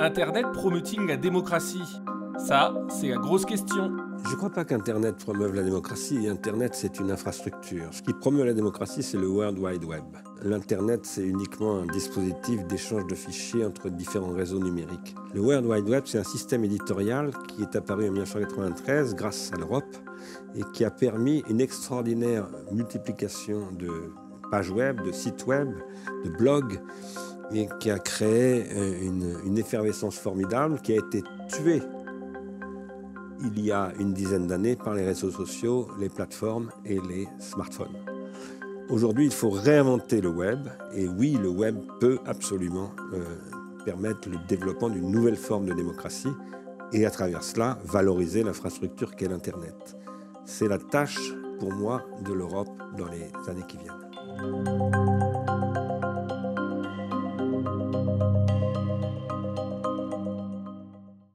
Internet promeut-il la démocratie? Ça, c'est la grosse question. Je ne crois pas qu'Internet promeuve la démocratie. Internet, c'est une infrastructure. Ce qui promeut la démocratie, c'est le World Wide Web. L'Internet, c'est uniquement un dispositif d'échange de fichiers entre différents réseaux numériques. Le World Wide Web, c'est un système éditorial qui est apparu en 1993 grâce à l'Europe et qui a permis une extraordinaire multiplication de pages web, de sites web, de blogs, et qui a créé euh, une, effervescence formidable qui a été tuée il y a une dizaine d'années par les réseaux sociaux, les plateformes et les smartphones. Aujourd'hui, il faut réinventer le web et oui, le web peut absolument euh, permettre le développement d'une nouvelle forme de démocratie et à travers cela valoriser l'infrastructure qu'est l'Internet. C'est la tâche pour moi de l'Europe dans les années qui viennent.